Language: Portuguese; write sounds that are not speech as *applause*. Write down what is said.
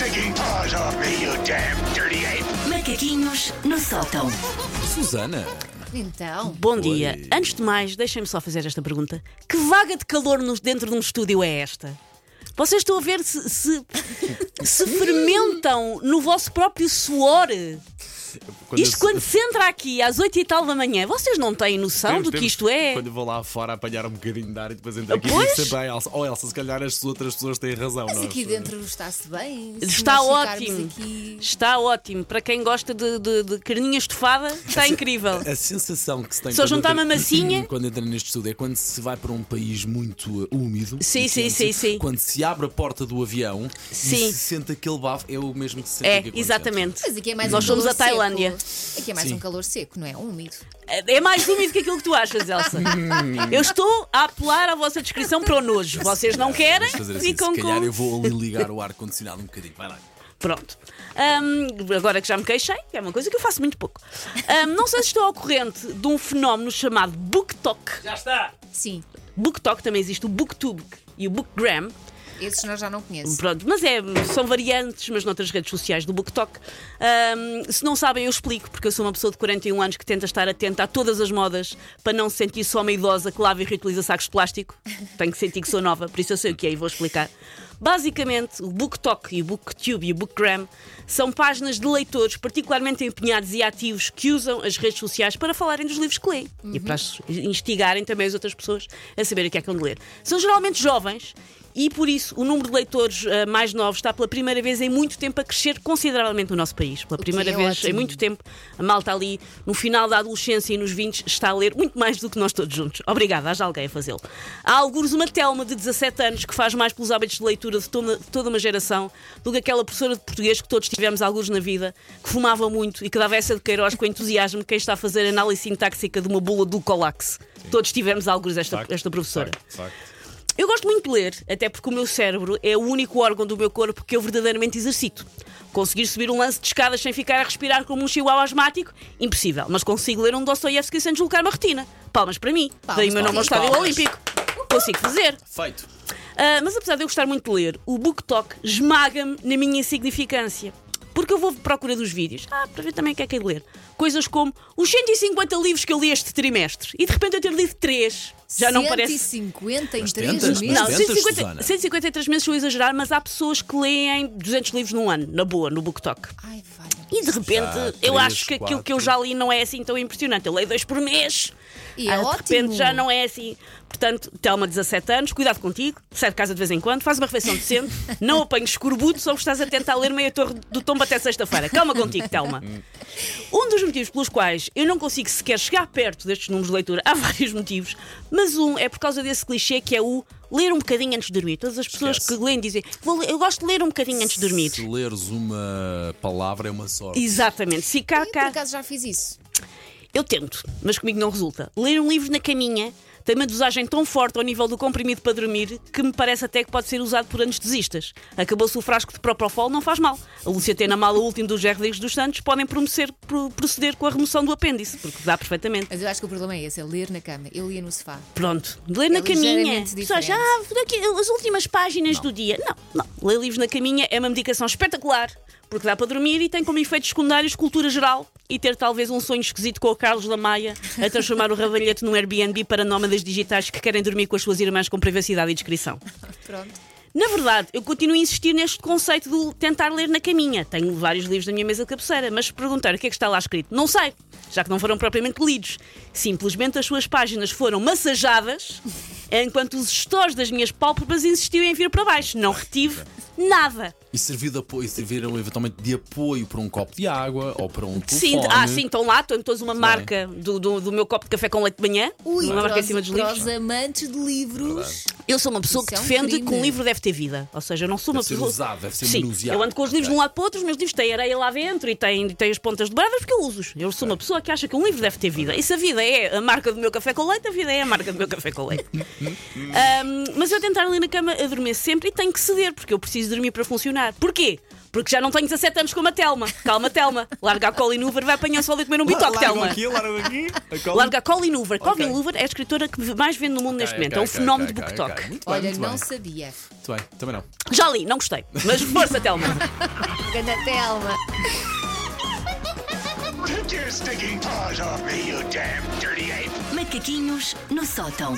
stinking paws off me, you damn dirty ape! Macaquinhos no sótão. Susana, Então, Bom dia. Oi. Antes de mais, deixem-me só fazer esta pergunta. Que vaga de calor nos- dentro de um estúdio é esta? Vocês estão a ver se, se, se *laughs* fermentam no vosso próprio suor? Quando Isto eu- quando se entra aqui às 8 e tal da manhã, vocês não têm noção Temos- do que temos- isto é? Quando eu vou lá fora apanhar um bocadinho de ar e depois entro aqui e Pois. digo sempre a Elsa: Oh, Elsa, se calhar as outras pessoas têm razão. mas nós, aqui eh, dentro está-se bem. Se Está ótimo. Aqui... Está ótimo. Para quem gosta de, de, de carninha estufada, está incrível. A sensação que se tem Só quando juntar entra- uma massinha. *clears throat* quando entra neste estúdio é quando se vai para um país muito uh, úmido. Sim, e sim, quente, sim, sim. Quando se abre a porta do avião Sim. e se sente aquele bafo, é o mesmo que se sente É, exatamente. Mas aqui é mais Nós somos a Tailândia. Aqui é mais Sim. um calor seco, não é? Úmido. É mais úmido que aquilo que tu achas, Elsa. *laughs* Eu estou a apelar à vossa descrição para o nojo. Vocês não querem? Fazer assim, Ficam se calhar com. eu vou ali ligar o ar-condicionado um bocadinho. Vai lá. Pronto. Ahm, agora que já me queixei, que é uma coisa que eu faço muito pouco. Ahm, não sei se estou ao corrente de um fenómeno chamado BookTok. Já está. Sim, BookTok também existe o BookTube e o BookGram. Esses nós já não conheço. Pronto, mas é, são variantes, mas noutras redes sociais do BookTok. Ahm, se não sabem, eu explico, porque eu sou uma pessoa de 41 anos que tenta estar atenta a todas as modas para não se sentir só uma idosa que lava e reutiliza sacos de plástico. Tenho que sentir que sou nova, por isso eu sei o que é e vou explicar. Basicamente, o BookTok e o BookTube e o BookGram são páginas de leitores particularmente empenhados e ativos que usam as redes sociais para falarem dos livros que leem e para instigarem também as outras pessoas a saberem o que é que de ler. São geralmente jovens e por isso o número de leitores ah, mais novos está pela primeira vez em muito tempo a crescer consideravelmente no nosso país. Pela primeira é vez ótimo. em muito tempo, a malta ali no final da adolescência e nos 20 está a ler muito mais do que nós todos juntos. Obrigada, haja alguém a fazê-lo. Há alguns uma Telma de 17 anos que faz mais pelos hábitos de leitura de toda, de toda uma geração do que aquela professora de português que todos tivemos alguns na vida, que fumava muito e que dava essa de Queiroz com entusiasmo quem está a fazer análise sintáxica de uma bula do Colax. Todos tivemos alguns esta, Facto, esta professora. facto, facto. Eu gosto muito de ler, até porque o meu cérebro é o único órgão do meu corpo que eu verdadeiramente exercito. Conseguir subir um lance de escadas sem ficar a respirar como um chihuahua asmático? Impossível. Mas consigo ler um Dostoiévski sem deslocar uma retina. Palmas para mim. Palmas Daí o meu nome ao. Estádio Palmas. Olímpico. Consigo fazer. Feito. Ah, mas apesar de eu gostar muito de ler, o BookTok esmaga-me na minha insignificância. Porque eu vou à procura dos vídeos. Ah, para ver também o que é que é de ler. Coisas como os 150 livros que eu li este trimestre. E de repente eu ter lido 3. Já não parece. 150 em Mas 3 tentas, meses? Não, Mas tentas, 150, Susana? 153 meses a exagerar, mas há pessoas que leem 200 livros num ano, na boa, no BookTok. Ai, vai. E de repente Já, eu três, acho que aquilo que eu já li não é assim tão impressionante. Eu leio dois por mês. E é Ah, de ótimo. repente já não é assim. Portanto, Telma, 17 anos, cuidado contigo, sai de casa de vez em quando, faz uma refeição decente, *laughs* não apanhes escorbuto, só que estás a tentar ler meia torre do tombo até sexta-feira. Calma contigo, Telma. Um dos motivos pelos quais eu não consigo sequer chegar perto destes números de leitura, há *laughs* vários motivos, mas um é por causa desse clichê que é o ler um bocadinho antes de dormir. Todas as pessoas Esquece. que leem dizem, "Vou ler- eu gosto de ler um bocadinho antes de dormir. Se leres uma palavra é uma sorte. Exatamente. Se cá, Eu, por cá, acaso já fiz isso. Eu tento, mas comigo não resulta. Ler um livro na caminha tem uma dosagem tão forte ao nível do comprimido para dormir que me parece até que pode ser usado por anestesistas. Acabou-se o frasco de Propofol, não faz mal. A Lúcia tem na mala o último dos Rodrigues dos Santos, podem proceder com a remoção do apêndice, porque dá perfeitamente. Mas eu acho que o problema é esse, é ler na cama. Eu lia no sofá. Pronto, ler na É caminha. Pessoas, diferente. ah, daqui, as últimas páginas do dia. Não, não. Ler livros na caminha é uma medicação espetacular, porque dá para dormir e tem como efeitos secundários cultura geral e ter talvez um sonho esquisito com o Carlos Lamaia a transformar o rabalhete num Airbnb para nómadas digitais que querem dormir com as suas irmãs com privacidade e discrição. Pronto. Na verdade, eu continuo a insistir neste conceito de tentar ler na caminha. Tenho vários livros na minha mesa de cabeceira, mas perguntar o que é que está lá escrito, não sei, já que não foram propriamente lidos. Simplesmente as suas páginas foram massajadas, enquanto os gestores das minhas pálpebras insistiam em vir para baixo. Não retive nada. E serviu de apoio, serviram eventualmente de apoio para um copo de água ou para um Sim, telefone. ah, sim, estão lá, estão todos uma marca do, do, do meu copo de café com leite de manhã, Ui, uma marca para em cima os, dos para livros. os amantes de livros. Eu sou uma pessoa Isso que é um defende crime. que um livro deve ter vida. Ou seja, eu não sou uma Deve ser pessoa. usado, deve ser Sim, manuseado. eu ando com os livros de um lado para o outro, os meus livros têm areia lá dentro e têm, têm as pontas dobradas porque eu uso-os. Eu sou uma pessoa que acha que um livro deve ter vida. E se a vida é a marca do meu café com leite, a vida é a marca do meu café com leite. *laughs* Ahm, mas eu tentar ali na cama adormeço sempre e tenho que ceder, porque eu preciso dormir para funcionar. Porquê? Porque já não tenho 17 anos como a Telma. Calma, Telma. Larga a Colin Hoover, vai apanhar só ali comer um bitoque, Telma. aqui, largam aqui. a cola. Larga a Colin Hoover. Colin Hoover é a escritora que mais vende no mundo neste momento. é um fenómeno de ok, BookTok. Olha, muito não bem. sabia. Muito bem, também não. Já li, não gostei. Mas força, Telma. Ganda Telma. Take your stinking paws off me, you damn dirty ape! Macaquinhos no sótão.